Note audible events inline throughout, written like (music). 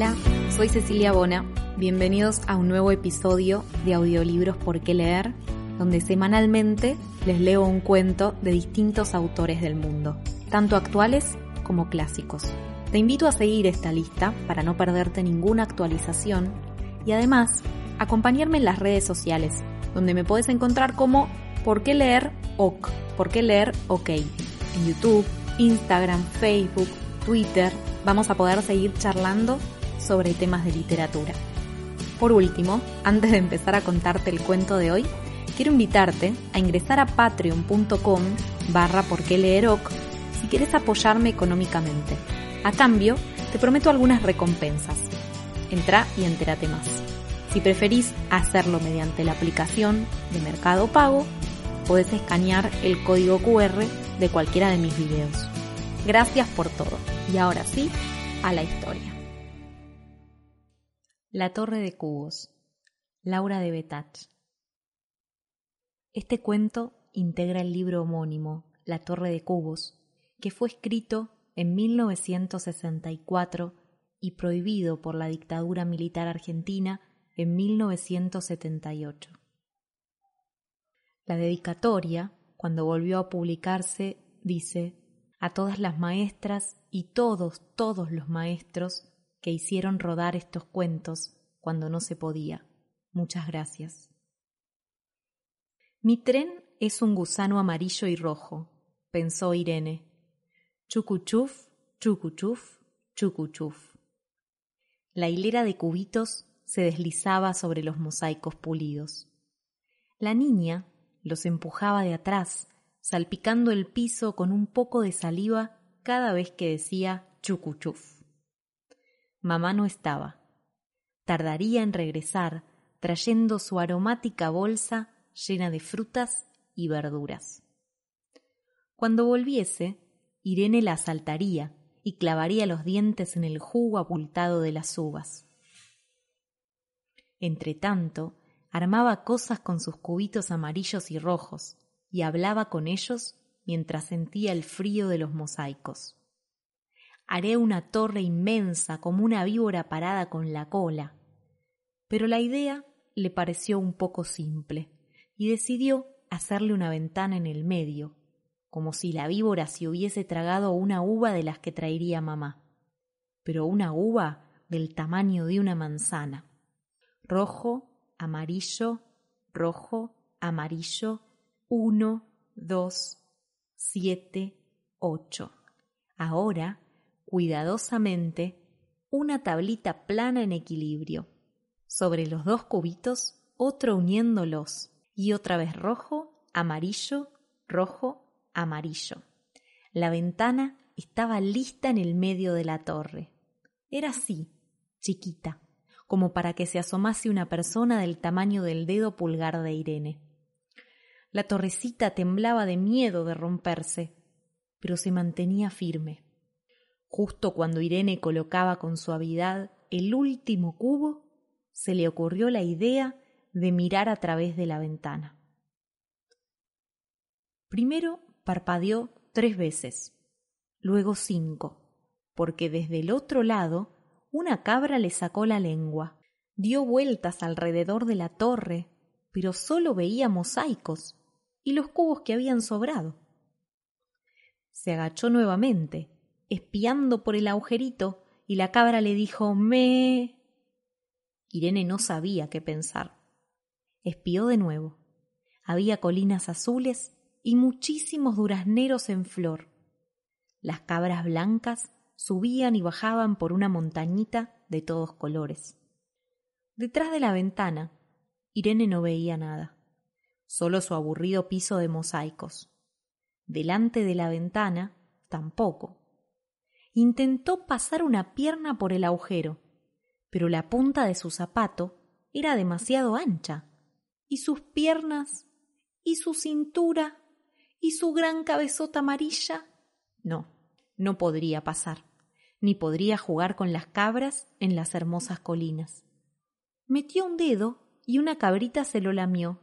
Hola, soy Cecilia Bona. Bienvenidos a un nuevo episodio de Audiolibros por qué leer, donde semanalmente les leo un cuento de distintos autores del mundo, tanto actuales como clásicos. Te invito a seguir esta lista para no perderte ninguna actualización y además acompañarme en las redes sociales, donde me puedes encontrar como ¿Por qué leer OK? ¿Por qué leer OK? En YouTube, Instagram, Facebook, Twitter, vamos a poder seguir charlando sobre temas de literatura. Por último, antes de empezar a contarte el cuento de hoy, quiero invitarte a ingresar a patreon.com barra por qué leer OK si quieres apoyarme económicamente. A cambio, te prometo algunas recompensas. Entra y entérate más. Si preferís hacerlo mediante la aplicación de Mercado Pago, podés escanear el código QR de cualquiera de mis videos. Gracias por todo. Y ahora sí, a la historia. La Torre de Cubos. Laura de Betach. Este cuento integra el libro homónimo, La Torre de Cubos, que fue escrito en 1964 y prohibido por la dictadura militar argentina en 1978. La dedicatoria, cuando volvió a publicarse, dice a todas las maestras y todos, todos los maestros que hicieron rodar estos cuentos cuando no se podía. Muchas gracias. Mi tren es un gusano amarillo y rojo, pensó Irene. Chucuchuf, chucuchuf, chucuchuf. La hilera de cubitos se deslizaba sobre los mosaicos pulidos. La niña los empujaba de atrás, salpicando el piso con un poco de saliva cada vez que decía chucuchuf. Mamá no estaba. Tardaría en regresar, trayendo su aromática bolsa llena de frutas y verduras. Cuando volviese, Irene la asaltaría y clavaría los dientes en el jugo abultado de las uvas. Entretanto, armaba cosas con sus cubitos amarillos y rojos y hablaba con ellos mientras sentía el frío de los mosaicos. Haré una torre inmensa como una víbora parada con la cola. Pero la idea le pareció un poco simple y decidió hacerle una ventana en el medio, como si la víbora se hubiese tragado una uva de las que traería mamá, pero una uva del tamaño de una manzana. Rojo, amarillo, rojo, amarillo, uno, dos, siete, ocho. Ahora, cuidadosamente, una tablita plana en equilibrio. Sobre los dos cubitos, otro uniéndolos, y otra vez rojo, amarillo, rojo, amarillo. La ventana estaba lista en el medio de la torre. Era así, chiquita, como para que se asomase una persona del tamaño del dedo pulgar de Irene. La torrecita temblaba de miedo de romperse, pero se mantenía firme. Justo cuando Irene colocaba con suavidad el último cubo, se le ocurrió la idea de mirar a través de la ventana. Primero parpadeó tres veces, luego cinco, porque desde el otro lado una cabra le sacó la lengua. Dio vueltas alrededor de la torre, pero solo veía mosaicos y los cubos que habían sobrado. Se agachó nuevamente, espiando por el agujerito, y la cabra le dijo Me. Irene no sabía qué pensar. Espió de nuevo. Había colinas azules y muchísimos durazneros en flor. Las cabras blancas subían y bajaban por una montañita de todos colores. Detrás de la ventana, Irene no veía nada, solo su aburrido piso de mosaicos. Delante de la ventana, tampoco. Intentó pasar una pierna por el agujero, pero la punta de su zapato era demasiado ancha, y sus piernas, y su cintura, y su gran cabezota amarilla. No, no podría pasar, ni podría jugar con las cabras en las hermosas colinas. Metió un dedo y una cabrita se lo lamió.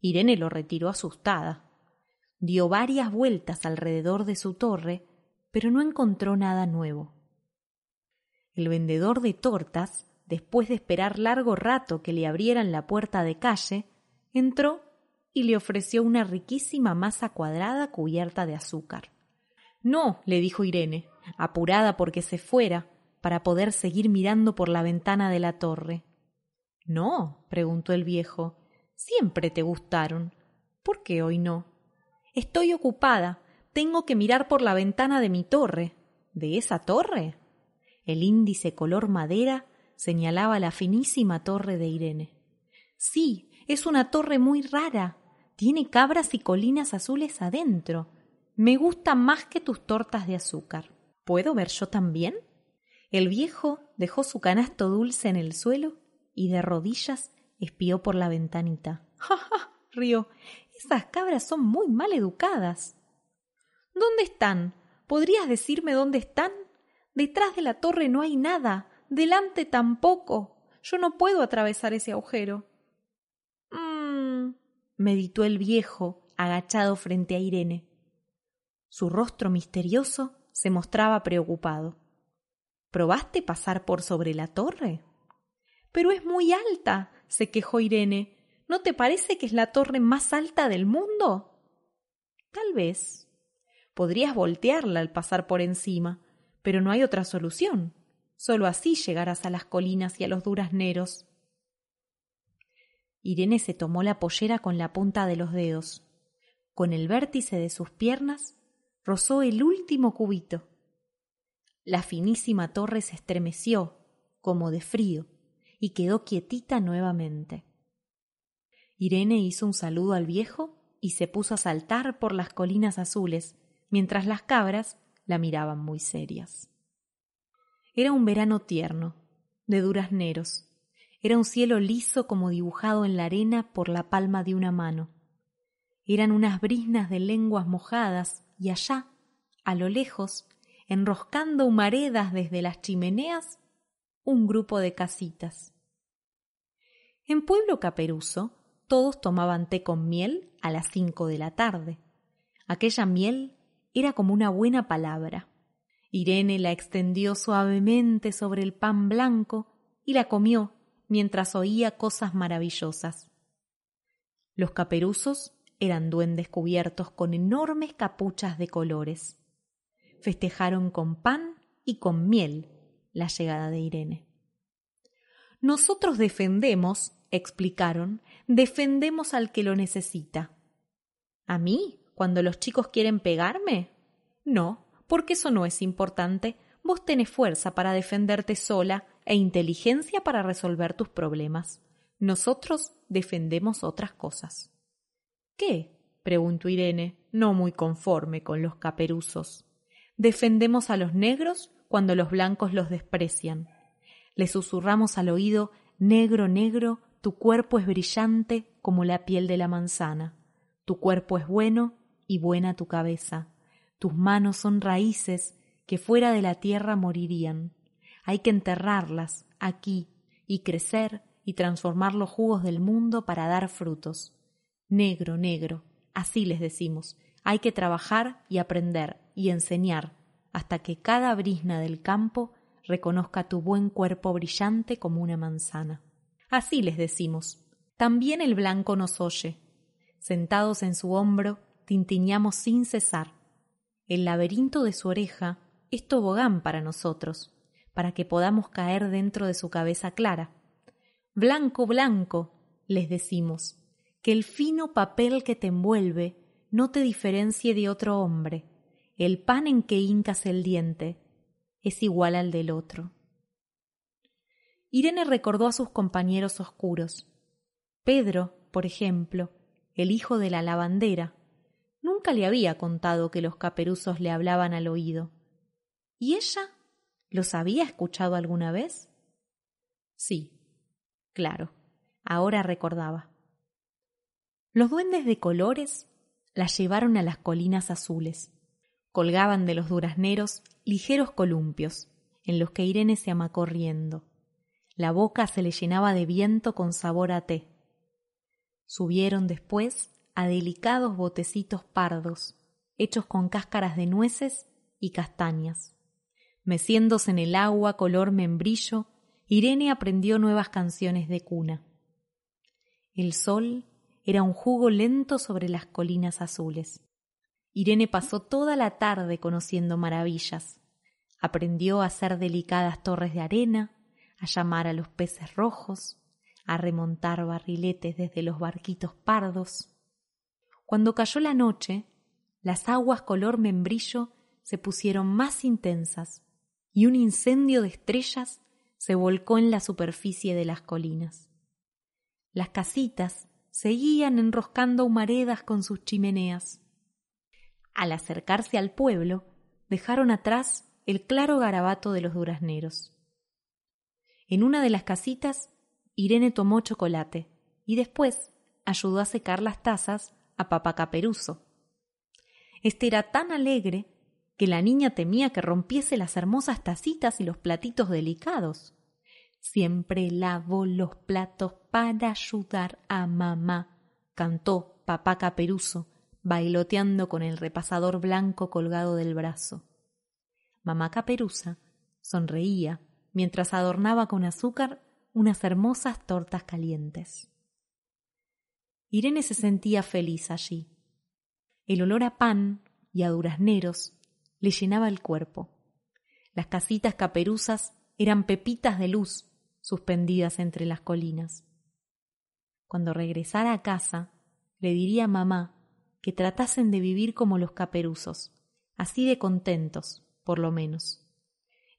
Irene lo retiró asustada. Dio varias vueltas alrededor de su torre, pero no encontró nada nuevo. El vendedor de tortas, después de esperar largo rato que le abrieran la puerta de calle, entró y le ofreció una riquísima masa cuadrada cubierta de azúcar. No, le dijo Irene, apurada porque se fuera, para poder seguir mirando por la ventana de la torre. No, preguntó el viejo, siempre te gustaron. ¿Por qué hoy no? Estoy ocupada. Tengo que mirar por la ventana de mi torre. ¿De esa torre? El índice color madera señalaba la finísima torre de Irene. Sí, es una torre muy rara. Tiene cabras y colinas azules adentro. Me gusta más que tus tortas de azúcar. ¿Puedo ver yo también? El viejo dejó su canasto dulce en el suelo y de rodillas espió por la ventanita. (laughs) ¡Ja, ja! rió. Esas cabras son muy mal educadas. ¿Dónde están? ¿Podrías decirme dónde están? Detrás de la torre no hay nada, delante tampoco. Yo no puedo atravesar ese agujero. Mmm. meditó el viejo, agachado frente a Irene. Su rostro misterioso se mostraba preocupado. ¿Probaste pasar por sobre la torre? Pero es muy alta, se quejó Irene. ¿No te parece que es la torre más alta del mundo? Tal vez. Podrías voltearla al pasar por encima, pero no hay otra solución. Solo así llegarás a las colinas y a los durazneros. Irene se tomó la pollera con la punta de los dedos. Con el vértice de sus piernas rozó el último cubito. La finísima torre se estremeció, como de frío y quedó quietita nuevamente. Irene hizo un saludo al viejo y se puso a saltar por las colinas azules, mientras las cabras la miraban muy serias. Era un verano tierno, de durazneros. Era un cielo liso como dibujado en la arena por la palma de una mano. Eran unas brisnas de lenguas mojadas y allá, a lo lejos, enroscando humaredas desde las chimeneas, un grupo de casitas. En Pueblo Caperuso todos tomaban té con miel a las cinco de la tarde. Aquella miel era como una buena palabra. Irene la extendió suavemente sobre el pan blanco y la comió mientras oía cosas maravillosas. Los caperuzos eran duendes cubiertos con enormes capuchas de colores. Festejaron con pan y con miel la llegada de Irene. Nosotros defendemos, explicaron, defendemos al que lo necesita. ¿A mí? ¿Cuando los chicos quieren pegarme? No, porque eso no es importante. Vos tenés fuerza para defenderte sola e inteligencia para resolver tus problemas. Nosotros defendemos otras cosas. ¿Qué? preguntó Irene, no muy conforme con los caperuzos. Defendemos a los negros cuando los blancos los desprecian. Le susurramos al oído Negro, negro, tu cuerpo es brillante como la piel de la manzana. Tu cuerpo es bueno y buena tu cabeza. Tus manos son raíces que fuera de la tierra morirían. Hay que enterrarlas aquí y crecer y transformar los jugos del mundo para dar frutos. Negro, negro, así les decimos. Hay que trabajar y aprender y enseñar hasta que cada brisna del campo reconozca tu buen cuerpo brillante como una manzana. Así les decimos. También el blanco nos oye. Sentados en su hombro, tintiñamos sin cesar. El laberinto de su oreja es tobogán para nosotros, para que podamos caer dentro de su cabeza clara. Blanco, blanco, les decimos, que el fino papel que te envuelve no te diferencie de otro hombre el pan en que hincas el diente es igual al del otro. Irene recordó a sus compañeros oscuros. Pedro, por ejemplo, el hijo de la lavandera, nunca le había contado que los caperuzos le hablaban al oído. ¿Y ella? ¿Los había escuchado alguna vez? Sí, claro, ahora recordaba. Los duendes de colores la llevaron a las colinas azules. Colgaban de los durazneros ligeros columpios, en los que Irene se amacó riendo. La boca se le llenaba de viento con sabor a té. Subieron después a delicados botecitos pardos, hechos con cáscaras de nueces y castañas. Meciéndose en el agua color membrillo, Irene aprendió nuevas canciones de cuna. El sol era un jugo lento sobre las colinas azules. Irene pasó toda la tarde conociendo maravillas. Aprendió a hacer delicadas torres de arena, a llamar a los peces rojos, a remontar barriletes desde los barquitos pardos. Cuando cayó la noche, las aguas color membrillo se pusieron más intensas y un incendio de estrellas se volcó en la superficie de las colinas. Las casitas seguían enroscando humaredas con sus chimeneas. Al acercarse al pueblo, dejaron atrás el claro garabato de los durazneros. En una de las casitas, Irene tomó chocolate y después ayudó a secar las tazas a papá Caperuso. Este era tan alegre que la niña temía que rompiese las hermosas tacitas y los platitos delicados. Siempre lavo los platos para ayudar a mamá, cantó papá Caperuso, bailoteando con el repasador blanco colgado del brazo. Mamá Caperuza sonreía mientras adornaba con azúcar unas hermosas tortas calientes. Irene se sentía feliz allí. El olor a pan y a durazneros le llenaba el cuerpo. Las casitas caperuzas eran pepitas de luz suspendidas entre las colinas. Cuando regresara a casa, le diría a mamá que tratasen de vivir como los caperuzos, así de contentos, por lo menos.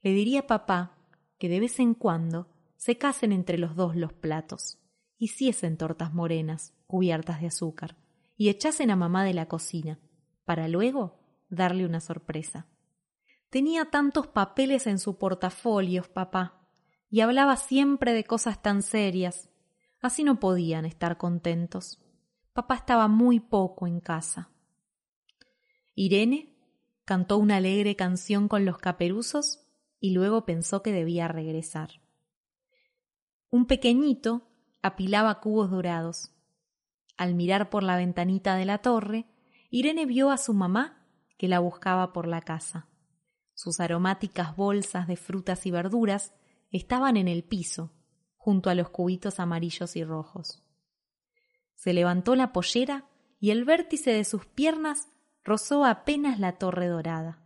Le diría a papá que de vez en cuando se casen entre los dos los platos, hiciesen tortas morenas cubiertas de azúcar, y echasen a mamá de la cocina, para luego darle una sorpresa. Tenía tantos papeles en su portafolio, papá, y hablaba siempre de cosas tan serias. Así no podían estar contentos. Papá estaba muy poco en casa. Irene cantó una alegre canción con los caperuzos y luego pensó que debía regresar. Un pequeñito apilaba cubos dorados. Al mirar por la ventanita de la torre, Irene vio a su mamá que la buscaba por la casa. Sus aromáticas bolsas de frutas y verduras estaban en el piso, junto a los cubitos amarillos y rojos. Se levantó la pollera y el vértice de sus piernas rozó apenas la torre dorada.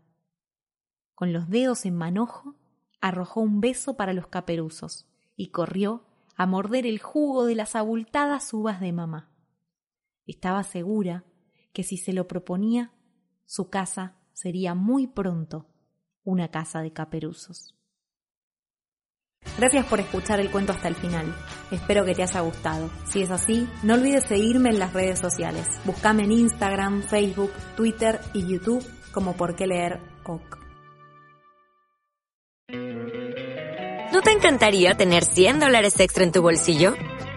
Con los dedos en manojo, arrojó un beso para los caperuzos y corrió a morder el jugo de las abultadas uvas de mamá. Estaba segura que si se lo proponía, su casa sería muy pronto una casa de caperuzos. Gracias por escuchar el cuento hasta el final. Espero que te haya gustado. Si es así, no olvides seguirme en las redes sociales. Búscame en Instagram, Facebook, Twitter y YouTube como por qué leer OC. ¿No te encantaría tener 100 dólares extra en tu bolsillo?